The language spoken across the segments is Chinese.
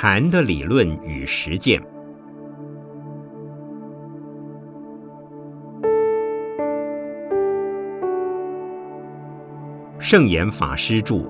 禅的理论与实践。圣严法师著。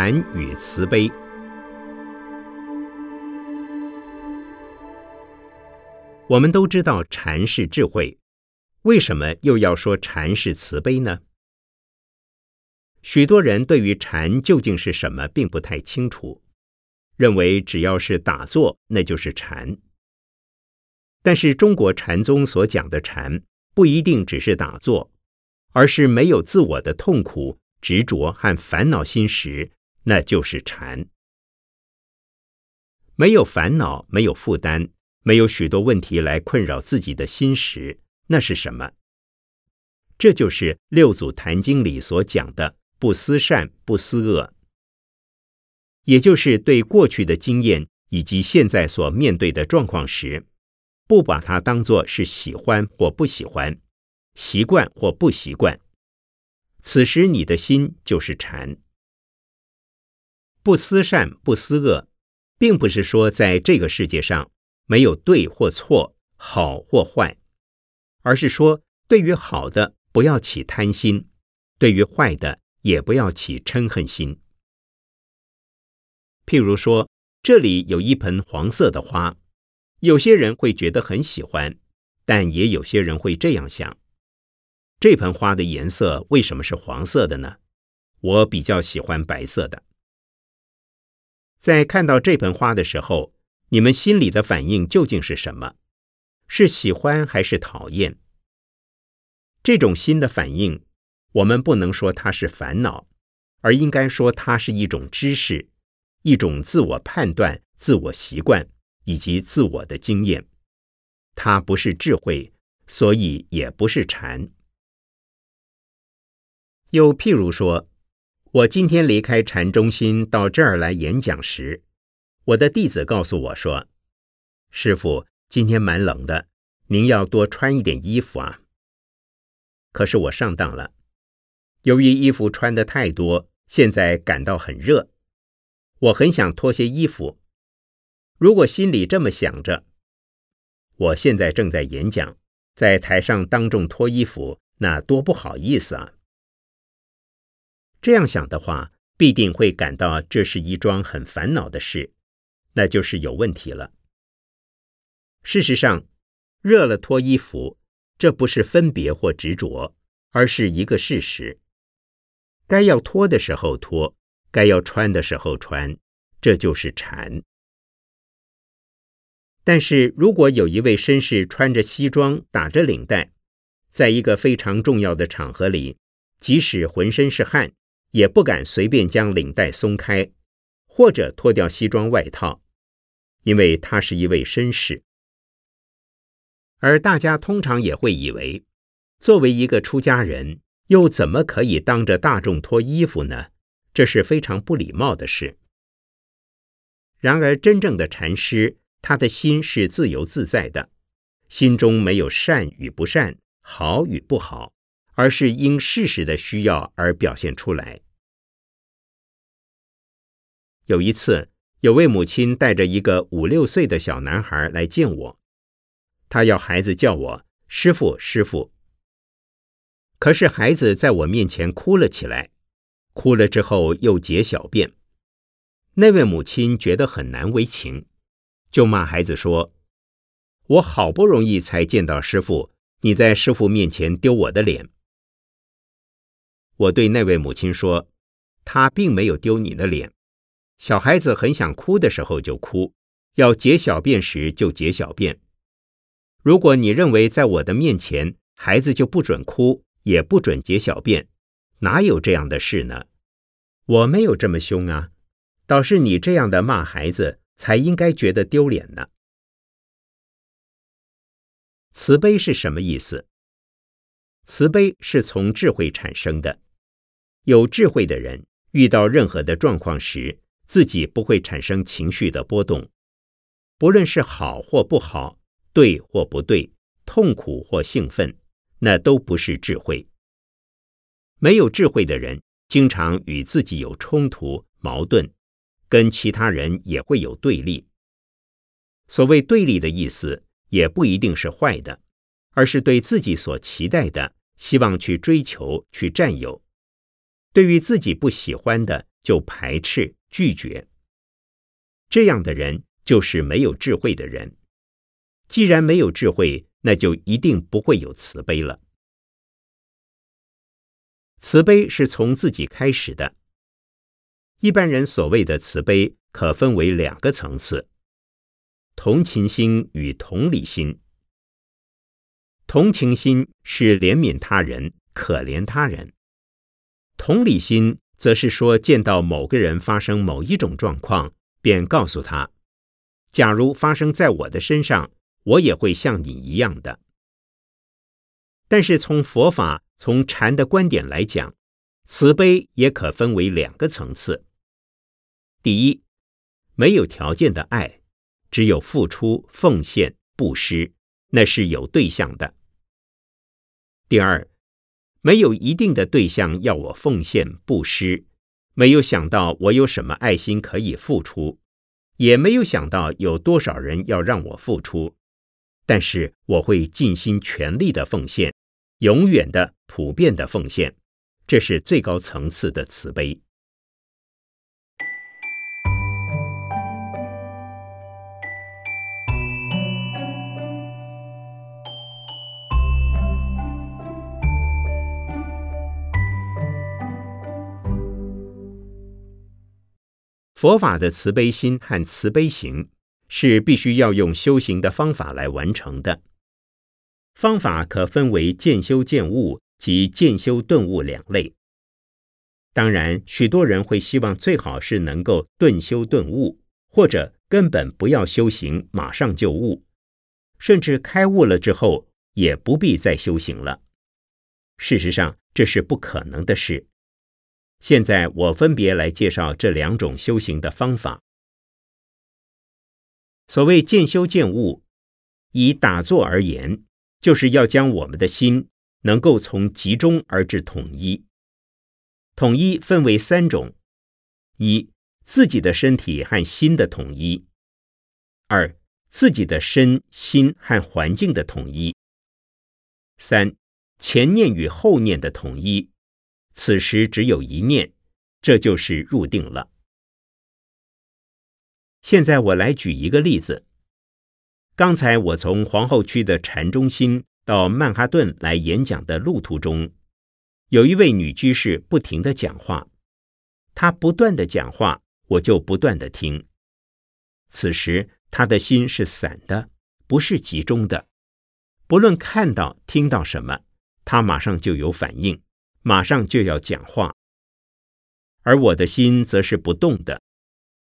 禅与慈悲。我们都知道禅是智慧，为什么又要说禅是慈悲呢？许多人对于禅究竟是什么并不太清楚，认为只要是打坐那就是禅。但是中国禅宗所讲的禅不一定只是打坐，而是没有自我的痛苦、执着和烦恼心时。那就是禅，没有烦恼，没有负担，没有许多问题来困扰自己的心时，那是什么？这就是六祖坛经里所讲的“不思善，不思恶”，也就是对过去的经验以及现在所面对的状况时，不把它当作是喜欢或不喜欢，习惯或不习惯。此时你的心就是禅。不思善，不思恶，并不是说在这个世界上没有对或错、好或坏，而是说对于好的不要起贪心，对于坏的也不要起嗔恨心。譬如说，这里有一盆黄色的花，有些人会觉得很喜欢，但也有些人会这样想：这盆花的颜色为什么是黄色的呢？我比较喜欢白色的。在看到这盆花的时候，你们心里的反应究竟是什么？是喜欢还是讨厌？这种心的反应，我们不能说它是烦恼，而应该说它是一种知识，一种自我判断、自我习惯以及自我的经验。它不是智慧，所以也不是禅。又譬如说。我今天离开禅中心到这儿来演讲时，我的弟子告诉我说：“师傅，今天蛮冷的，您要多穿一点衣服啊。”可是我上当了，由于衣服穿的太多，现在感到很热，我很想脱些衣服。如果心里这么想着，我现在正在演讲，在台上当众脱衣服，那多不好意思啊！这样想的话，必定会感到这是一桩很烦恼的事，那就是有问题了。事实上，热了脱衣服，这不是分别或执着，而是一个事实。该要脱的时候脱，该要穿的时候穿，这就是禅。但是如果有一位绅士穿着西装，打着领带，在一个非常重要的场合里，即使浑身是汗，也不敢随便将领带松开，或者脱掉西装外套，因为他是一位绅士。而大家通常也会以为，作为一个出家人，又怎么可以当着大众脱衣服呢？这是非常不礼貌的事。然而，真正的禅师，他的心是自由自在的，心中没有善与不善，好与不好。而是因事实的需要而表现出来。有一次，有位母亲带着一个五六岁的小男孩来见我，他要孩子叫我师傅师傅。可是孩子在我面前哭了起来，哭了之后又解小便。那位母亲觉得很难为情，就骂孩子说：“我好不容易才见到师傅，你在师傅面前丢我的脸。”我对那位母亲说：“他并没有丢你的脸。小孩子很想哭的时候就哭，要解小便时就解小便。如果你认为在我的面前孩子就不准哭，也不准解小便，哪有这样的事呢？我没有这么凶啊，倒是你这样的骂孩子才应该觉得丢脸呢。慈悲是什么意思？慈悲是从智慧产生的。”有智慧的人遇到任何的状况时，自己不会产生情绪的波动，不论是好或不好，对或不对，痛苦或兴奋，那都不是智慧。没有智慧的人，经常与自己有冲突、矛盾，跟其他人也会有对立。所谓对立的意思，也不一定是坏的，而是对自己所期待的，希望去追求、去占有；对于自己不喜欢的，就排斥、拒绝。这样的人就是没有智慧的人。既然没有智慧，那就一定不会有慈悲了。慈悲是从自己开始的。一般人所谓的慈悲，可分为两个层次：同情心与同理心。同情心是怜悯他人、可怜他人；同理心则是说，见到某个人发生某一种状况，便告诉他：假如发生在我的身上，我也会像你一样的。但是从佛法。从禅的观点来讲，慈悲也可分为两个层次。第一，没有条件的爱，只有付出、奉献、布施，那是有对象的。第二，没有一定的对象要我奉献、布施，没有想到我有什么爱心可以付出，也没有想到有多少人要让我付出，但是我会尽心全力的奉献。永远的、普遍的奉献，这是最高层次的慈悲。佛法的慈悲心和慈悲行，是必须要用修行的方法来完成的。方法可分为渐修渐悟及渐修顿悟两类。当然，许多人会希望最好是能够顿修顿悟，或者根本不要修行，马上就悟，甚至开悟了之后也不必再修行了。事实上，这是不可能的事。现在我分别来介绍这两种修行的方法。所谓渐修渐悟，以打坐而言。就是要将我们的心能够从集中而至统一。统一分为三种：一、自己的身体和心的统一；二、自己的身心和环境的统一；三、前念与后念的统一。此时只有一念，这就是入定了。现在我来举一个例子。刚才我从皇后区的禅中心到曼哈顿来演讲的路途中，有一位女居士不停的讲话，她不断的讲话，我就不断的听。此时她的心是散的，不是集中的。不论看到听到什么，她马上就有反应，马上就要讲话。而我的心则是不动的，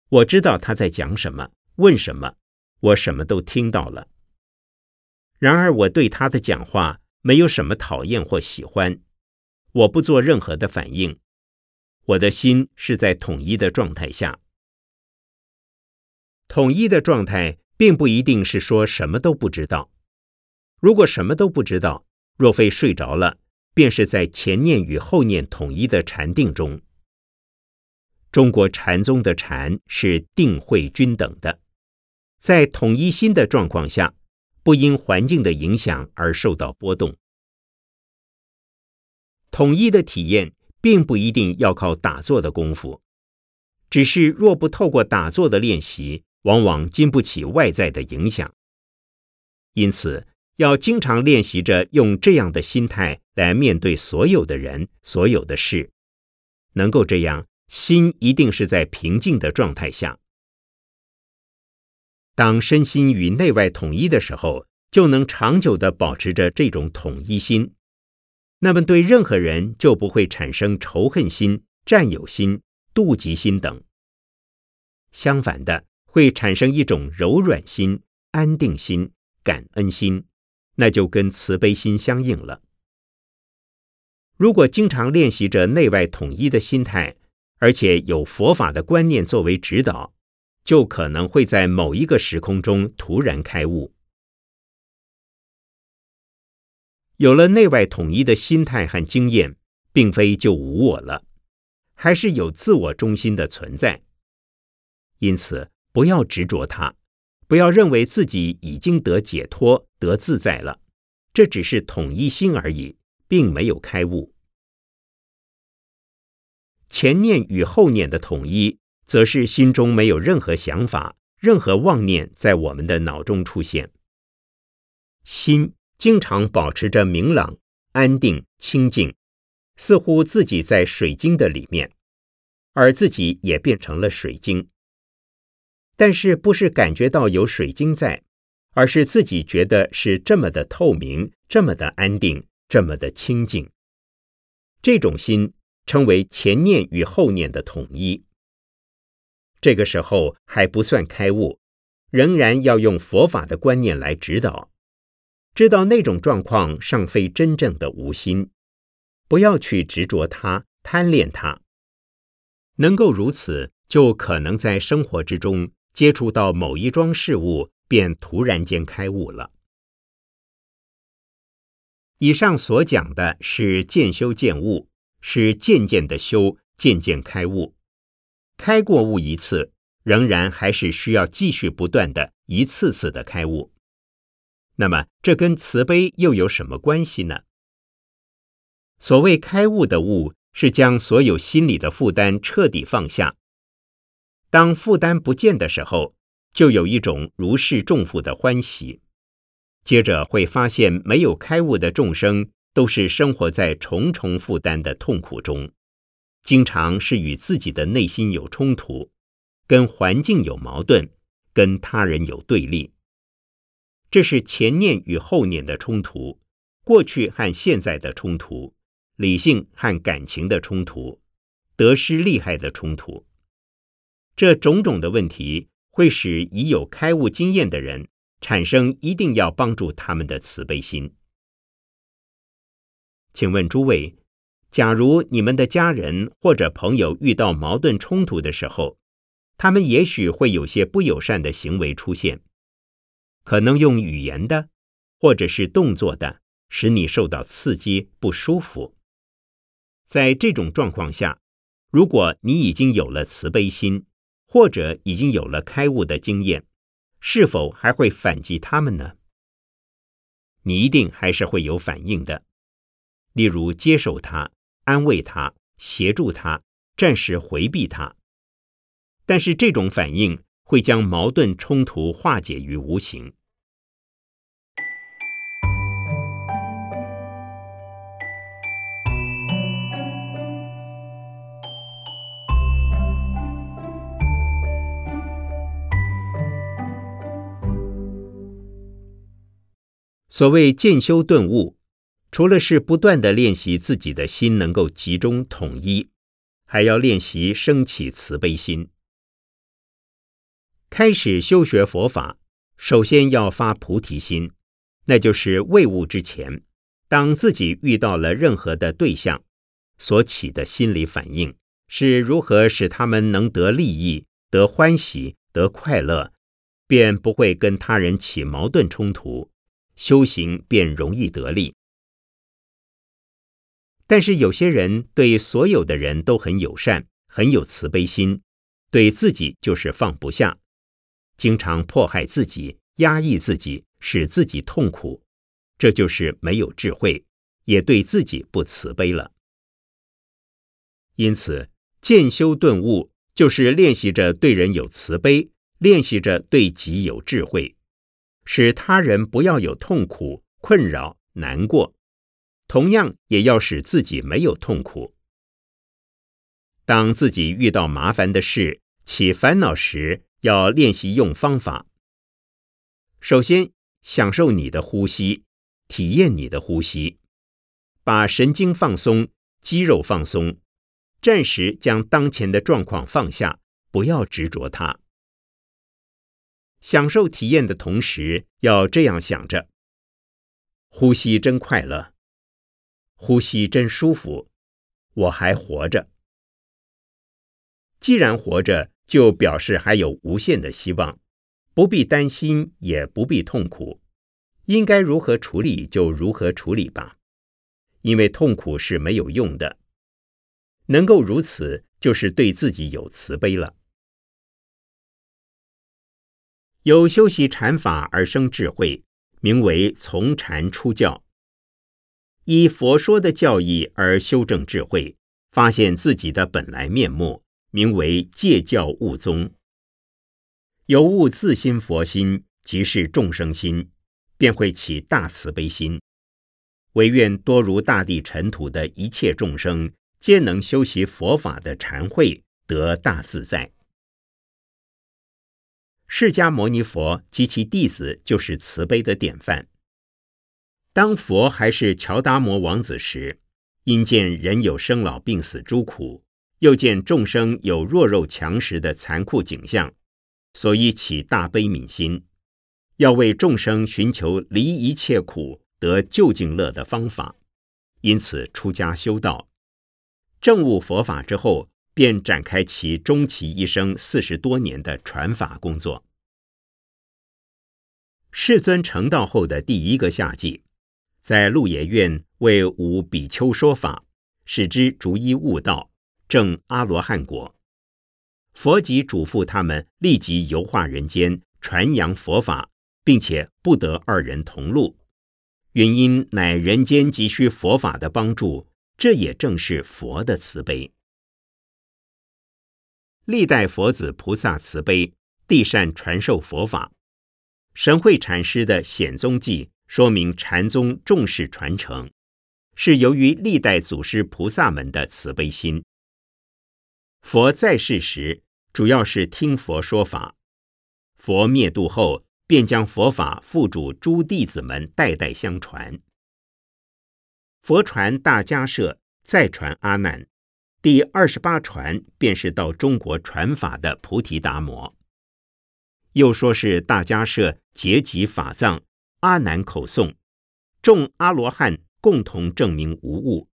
我知道他在讲什么，问什么。我什么都听到了，然而我对他的讲话没有什么讨厌或喜欢，我不做任何的反应，我的心是在统一的状态下。统一的状态并不一定是说什么都不知道，如果什么都不知道，若非睡着了，便是在前念与后念统一的禅定中。中国禅宗的禅是定慧均等的。在统一心的状况下，不因环境的影响而受到波动。统一的体验并不一定要靠打坐的功夫，只是若不透过打坐的练习，往往经不起外在的影响。因此，要经常练习着用这样的心态来面对所有的人、所有的事，能够这样，心一定是在平静的状态下。当身心与内外统一的时候，就能长久的保持着这种统一心。那么，对任何人就不会产生仇恨心、占有心、妒忌心等。相反的，会产生一种柔软心、安定心、感恩心，那就跟慈悲心相应了。如果经常练习着内外统一的心态，而且有佛法的观念作为指导，就可能会在某一个时空中突然开悟。有了内外统一的心态和经验，并非就无我了，还是有自我中心的存在。因此，不要执着它，不要认为自己已经得解脱、得自在了，这只是统一心而已，并没有开悟。前念与后念的统一，则是心中没有任何想法、任何妄念在我们的脑中出现，心。经常保持着明朗、安定、清静，似乎自己在水晶的里面，而自己也变成了水晶。但是不是感觉到有水晶在，而是自己觉得是这么的透明、这么的安定、这么的清净。这种心称为前念与后念的统一。这个时候还不算开悟，仍然要用佛法的观念来指导。知道那种状况尚非真正的无心，不要去执着它、贪恋它。能够如此，就可能在生活之中接触到某一桩事物，便突然间开悟了。以上所讲的是渐修渐悟，是渐渐的修，渐渐开悟。开过悟一次，仍然还是需要继续不断的一次次的开悟。那么，这跟慈悲又有什么关系呢？所谓开悟的悟，是将所有心理的负担彻底放下。当负担不见的时候，就有一种如释重负的欢喜。接着会发现，没有开悟的众生，都是生活在重重负担的痛苦中，经常是与自己的内心有冲突，跟环境有矛盾，跟他人有对立。这是前念与后念的冲突，过去和现在的冲突，理性和感情的冲突，得失利害的冲突。这种种的问题会使已有开悟经验的人产生一定要帮助他们的慈悲心。请问诸位，假如你们的家人或者朋友遇到矛盾冲突的时候，他们也许会有些不友善的行为出现。可能用语言的，或者是动作的，使你受到刺激不舒服。在这种状况下，如果你已经有了慈悲心，或者已经有了开悟的经验，是否还会反击他们呢？你一定还是会有反应的，例如接受他、安慰他、协助他、暂时回避他。但是这种反应会将矛盾冲突化解于无形。所谓渐修顿悟，除了是不断的练习自己的心能够集中统一，还要练习升起慈悲心。开始修学佛法，首先要发菩提心，那就是未悟之前，当自己遇到了任何的对象，所起的心理反应是如何使他们能得利益、得欢喜、得快乐，便不会跟他人起矛盾冲突。修行便容易得力，但是有些人对所有的人都很友善，很有慈悲心，对自己就是放不下，经常迫害自己，压抑自己，使自己痛苦，这就是没有智慧，也对自己不慈悲了。因此，渐修顿悟，就是练习着对人有慈悲，练习着对己有智慧。使他人不要有痛苦、困扰、难过，同样也要使自己没有痛苦。当自己遇到麻烦的事、起烦恼时，要练习用方法。首先，享受你的呼吸，体验你的呼吸，把神经放松、肌肉放松，暂时将当前的状况放下，不要执着它。享受体验的同时，要这样想着：呼吸真快乐，呼吸真舒服，我还活着。既然活着，就表示还有无限的希望，不必担心，也不必痛苦。应该如何处理就如何处理吧，因为痛苦是没有用的。能够如此，就是对自己有慈悲了。有修习禅法而生智慧，名为从禅出教；依佛说的教义而修正智慧，发现自己的本来面目，名为戒教悟宗。有悟自心佛心，即是众生心，便会起大慈悲心，唯愿多如大地尘土的一切众生，皆能修习佛法的禅慧，得大自在。释迦牟尼佛及其弟子就是慈悲的典范。当佛还是乔达摩王子时，因见人有生老病死诸苦，又见众生有弱肉强食的残酷景象，所以起大悲悯心，要为众生寻求离一切苦、得究竟乐的方法，因此出家修道，证悟佛法之后。便展开其终其一生四十多年的传法工作。世尊成道后的第一个夏季，在鹿野苑为五比丘说法，使之逐一悟道，证阿罗汉果。佛即嘱咐他们立即游化人间，传扬佛法，并且不得二人同路，原因乃人间急需佛法的帮助，这也正是佛的慈悲。历代佛子菩萨慈悲，地善传授佛法。神会禅师的显宗记说明禅宗重视传承，是由于历代祖师菩萨们的慈悲心。佛在世时，主要是听佛说法；佛灭度后，便将佛法付嘱诸弟子们代代相传。佛传大迦舍，再传阿难。第二十八传便是到中国传法的菩提达摩，又说是大迦舍结集法藏，阿难口诵，众阿罗汉共同证明无误。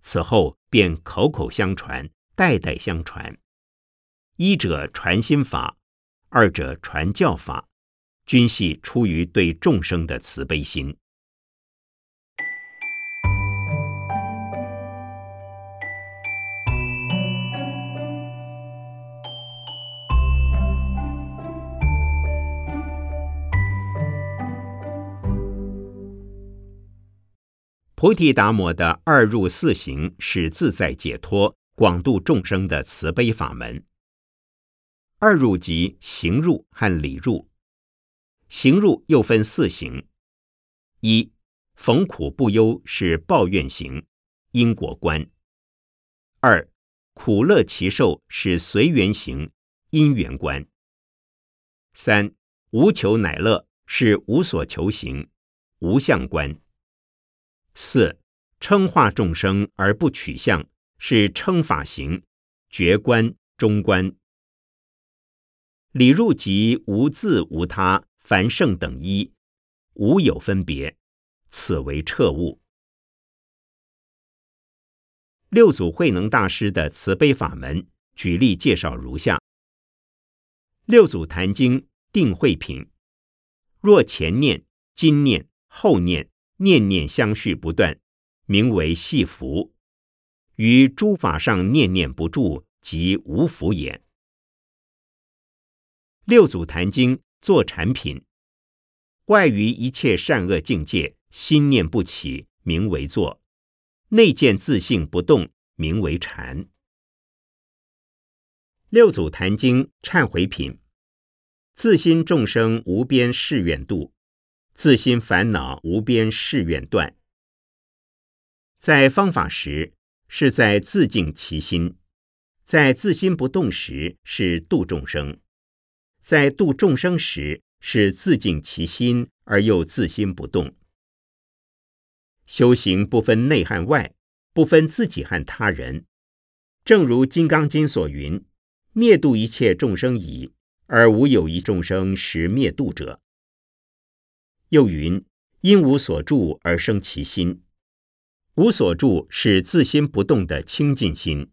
此后便口口相传，代代相传。一者传心法，二者传教法，均系出于对众生的慈悲心。菩提达摩的二入四行是自在解脱、广度众生的慈悲法门。二入即行入和理入。行入又分四行：一、逢苦不忧是抱怨行，因果观；二、苦乐其受是随缘行，因缘观；三、无求乃乐是无所求行，无相观。四称化众生而不取相，是称法行，觉观中观。理入即无自无他，凡圣等一，无有分别，此为彻悟。六祖慧能大师的慈悲法门，举例介绍如下：六祖坛经定慧品，若前念、今念、后念。念念相续不断，名为系福；于诸法上念念不住，即无福也。六祖坛经作产品，外于一切善恶境界，心念不起，名为作；内见自性不动，名为禅。六祖坛经忏悔品，自心众生无边誓愿度。自心烦恼无边誓愿断，在方法时是在自净其心，在自心不动时是度众生，在度众生时是自净其心而又自心不动。修行不分内和外，不分自己和他人，正如《金刚经》所云：“灭度一切众生矣，而无有一众生实灭度者。”又云：因无所住而生其心，无所住是自心不动的清净心，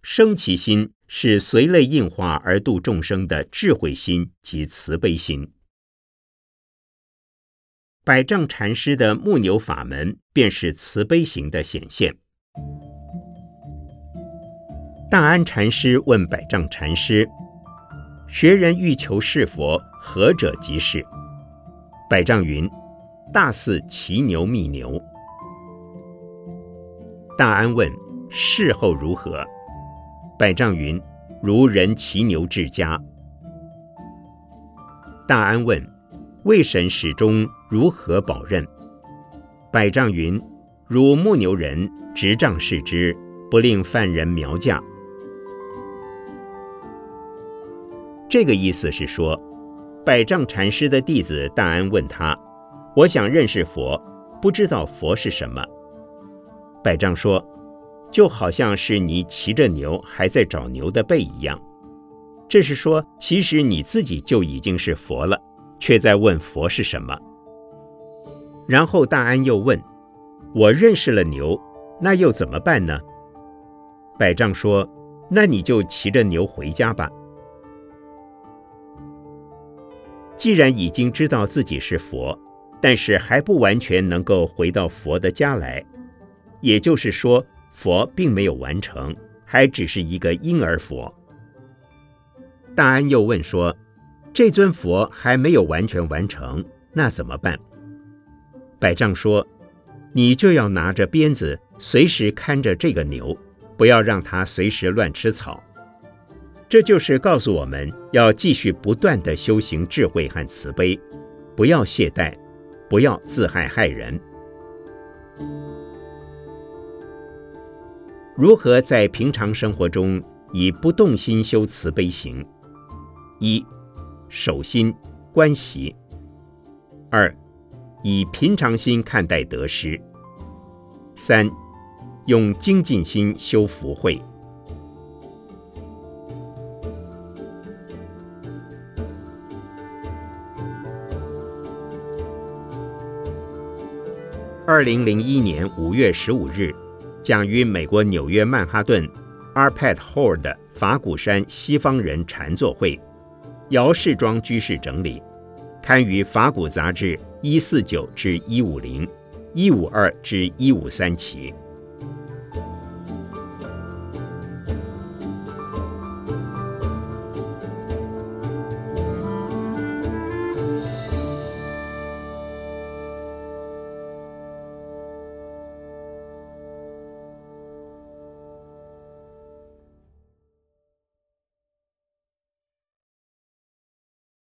生其心是随类应化而度众生的智慧心及慈悲心。百丈禅师的木牛法门，便是慈悲行的显现。大安禅师问百丈禅师：“学人欲求是佛，何者即是？”百丈云：“大似骑牛觅牛。”大安问：“事后如何？”百丈云：“如人骑牛至家。”大安问：“为神始终如何保任？”百丈云：“如牧牛人执杖视之，不令犯人苗驾。”这个意思是说。百丈禅师的弟子大安问他：“我想认识佛，不知道佛是什么。”百丈说：“就好像是你骑着牛还在找牛的背一样。这是说，其实你自己就已经是佛了，却在问佛是什么。”然后大安又问：“我认识了牛，那又怎么办呢？”百丈说：“那你就骑着牛回家吧。”既然已经知道自己是佛，但是还不完全能够回到佛的家来，也就是说，佛并没有完成，还只是一个婴儿佛。大安又问说：“这尊佛还没有完全完成，那怎么办？”百丈说：“你就要拿着鞭子，随时看着这个牛，不要让它随时乱吃草。”这就是告诉我们要继续不断的修行智慧和慈悲，不要懈怠，不要自害害人。如何在平常生活中以不动心修慈悲行？一、守心观习；二、以平常心看待得失；三、用精进心修福慧。二零零一年五月十五日，讲于美国纽约曼哈顿 Arpad Hall 的法鼓山西方人禅坐会，姚世庄居士整理，刊于法鼓杂志一四九至一五零、一五二至一五三期。